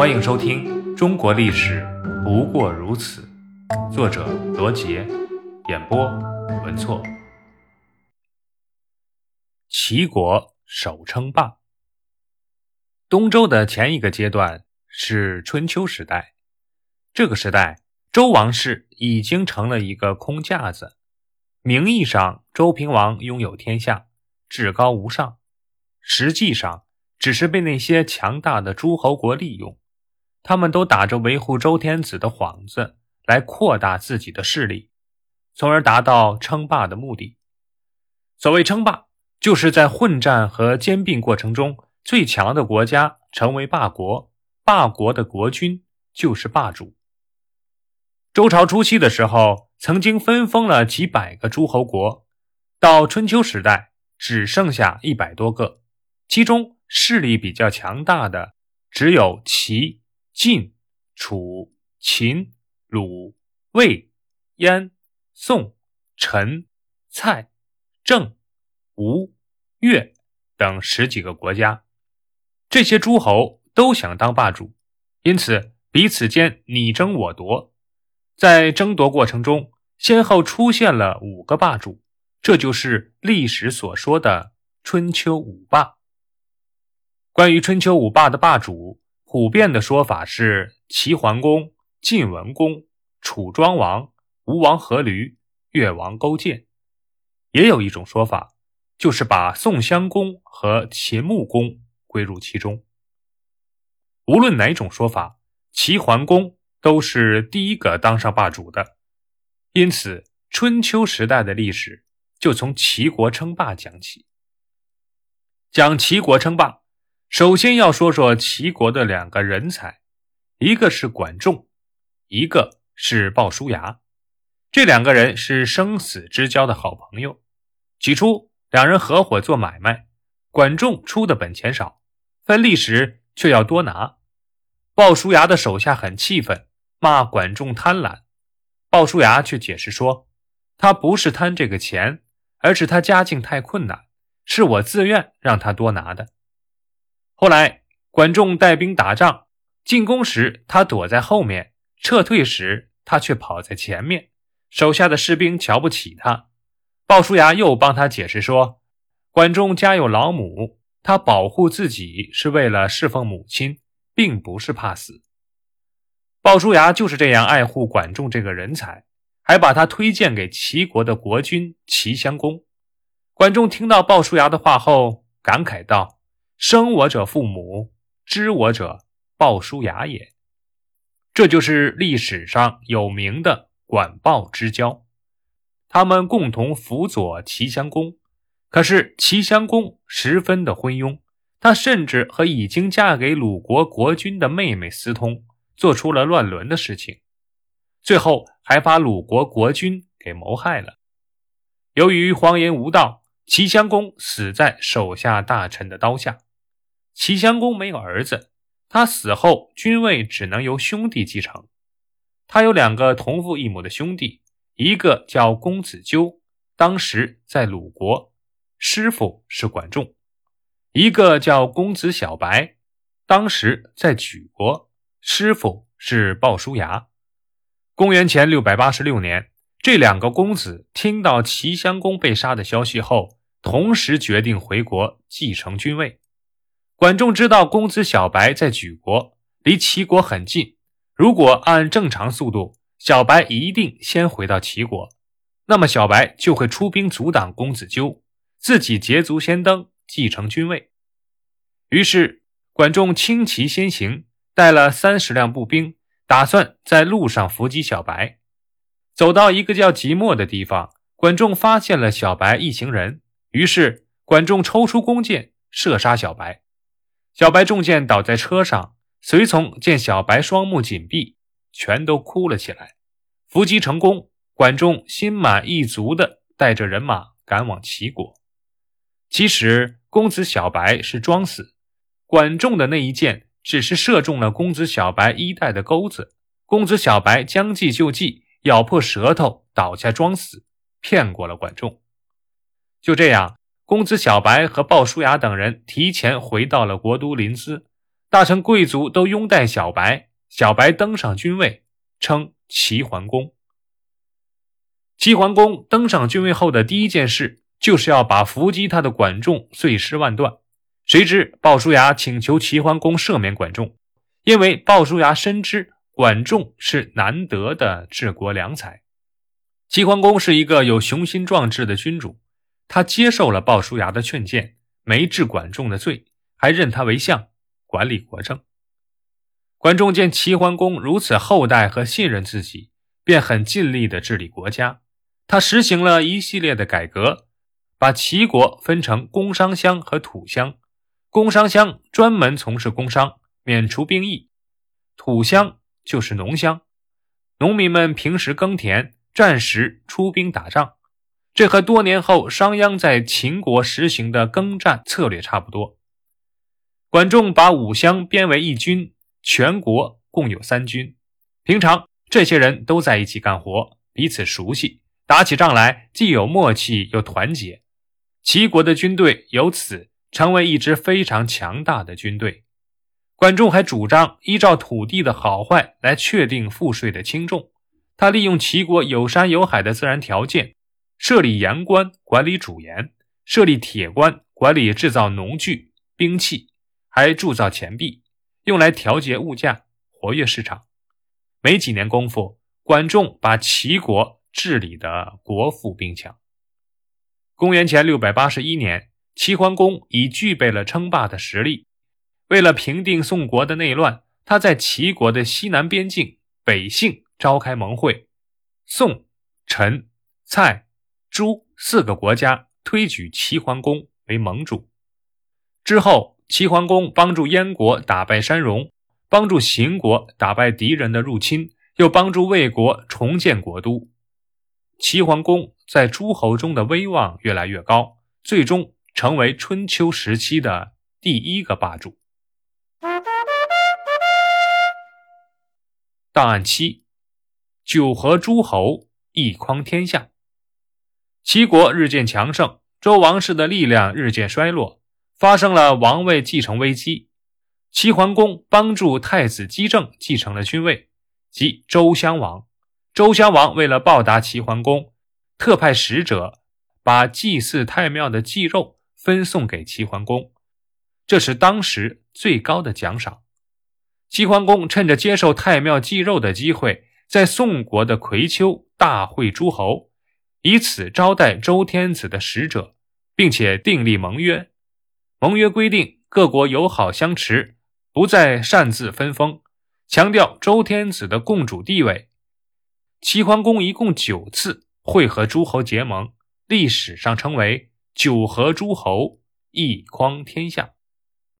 欢迎收听《中国历史不过如此》，作者罗杰，演播文措。齐国首称霸。东周的前一个阶段是春秋时代，这个时代周王室已经成了一个空架子，名义上周平王拥有天下，至高无上，实际上只是被那些强大的诸侯国利用。他们都打着维护周天子的幌子来扩大自己的势力，从而达到称霸的目的。所谓称霸，就是在混战和兼并过程中，最强的国家成为霸国，霸国的国君就是霸主。周朝初期的时候，曾经分封了几百个诸侯国，到春秋时代只剩下一百多个，其中势力比较强大的只有齐。晋、楚、秦、鲁、魏、燕、宋、陈、蔡、郑、吴、越等十几个国家，这些诸侯都想当霸主，因此彼此间你争我夺。在争夺过程中，先后出现了五个霸主，这就是历史所说的春秋五霸。关于春秋五霸的霸主。普遍的说法是齐桓公、晋文公、楚庄王、吴王阖闾、越王勾践。也有一种说法，就是把宋襄公和秦穆公归入其中。无论哪种说法，齐桓公都是第一个当上霸主的，因此春秋时代的历史就从齐国称霸讲起。讲齐国称霸。首先要说说齐国的两个人才，一个是管仲，一个是鲍叔牙。这两个人是生死之交的好朋友。起初，两人合伙做买卖，管仲出的本钱少，分利时却要多拿。鲍叔牙的手下很气愤，骂管仲贪婪。鲍叔牙却解释说，他不是贪这个钱，而是他家境太困难，是我自愿让他多拿的。后来，管仲带兵打仗，进攻时他躲在后面，撤退时他却跑在前面。手下的士兵瞧不起他。鲍叔牙又帮他解释说，管仲家有老母，他保护自己是为了侍奉母亲，并不是怕死。鲍叔牙就是这样爱护管仲这个人才，还把他推荐给齐国的国君齐襄公。管仲听到鲍叔牙的话后，感慨道。生我者父母，知我者鲍叔牙也。这就是历史上有名的管鲍之交。他们共同辅佐齐襄公，可是齐襄公十分的昏庸，他甚至和已经嫁给鲁国国君的妹妹私通，做出了乱伦的事情，最后还把鲁国国君给谋害了。由于荒淫无道，齐襄公死在手下大臣的刀下。齐襄公没有儿子，他死后君位只能由兄弟继承。他有两个同父异母的兄弟，一个叫公子纠，当时在鲁国，师傅是管仲；一个叫公子小白，当时在莒国，师傅是鲍叔牙。公元前六百八十六年，这两个公子听到齐襄公被杀的消息后，同时决定回国继承君位。管仲知道公子小白在莒国，离齐国很近。如果按正常速度，小白一定先回到齐国，那么小白就会出兵阻挡公子纠，自己捷足先登，继承君位。于是，管仲轻骑先行，带了三十辆步兵，打算在路上伏击小白。走到一个叫即墨的地方，管仲发现了小白一行人，于是管仲抽出弓箭射杀小白。小白中箭倒在车上，随从见小白双目紧闭，全都哭了起来。伏击成功，管仲心满意足地带着人马赶往齐国。其实公子小白是装死，管仲的那一箭只是射中了公子小白衣带的钩子。公子小白将计就计，咬破舌头倒下装死，骗过了管仲。就这样。公子小白和鲍叔牙等人提前回到了国都临淄，大臣贵族都拥戴小白，小白登上君位，称齐桓公。齐桓公登上君位后的第一件事，就是要把伏击他的管仲碎尸万段。谁知鲍叔牙请求齐桓公赦免管仲，因为鲍叔牙深知管仲是难得的治国良才。齐桓公是一个有雄心壮志的君主，他接受了鲍叔牙的劝谏，没治管仲的罪，还任他为相，管理国政。管仲见齐桓公如此厚待和信任自己，便很尽力地治理国家。他实行了一系列的改革，把齐国分成工商乡和土乡。工商乡专门从事工商，免除兵役；土乡就是农乡，农民们平时耕田。战时出兵打仗，这和多年后商鞅在秦国实行的耕战策略差不多。管仲把五乡编为一军，全国共有三军。平常这些人都在一起干活，彼此熟悉，打起仗来既有默契又团结。齐国的军队由此成为一支非常强大的军队。管仲还主张依照土地的好坏来确定赋税的轻重。他利用齐国有山有海的自然条件，设立盐官管理主盐，设立铁官管理制造农具、兵器，还铸造钱币，用来调节物价、活跃市场。没几年功夫，管仲把齐国治理的国富兵强。公元前六百八十一年，齐桓公已具备了称霸的实力。为了平定宋国的内乱，他在齐国的西南边境北杏。召开盟会，宋、陈、蔡、朱四个国家推举齐桓公为盟主。之后，齐桓公帮助燕国打败山戎，帮助秦国打败敌人的入侵，又帮助魏国重建国都。齐桓公在诸侯中的威望越来越高，最终成为春秋时期的第一个霸主。档案七。九合诸侯，一匡天下。齐国日渐强盛，周王室的力量日渐衰落，发生了王位继承危机。齐桓公帮助太子姬政继承了君位，即周襄王。周襄王为了报答齐桓公，特派使者把祭祀太庙的祭肉分送给齐桓公，这是当时最高的奖赏。齐桓公趁着接受太庙祭肉的机会。在宋国的葵丘大会诸侯，以此招待周天子的使者，并且订立盟约。盟约规定各国友好相持，不再擅自分封，强调周天子的共主地位。齐桓公一共九次会和诸侯结盟，历史上称为九合诸侯，一匡天下。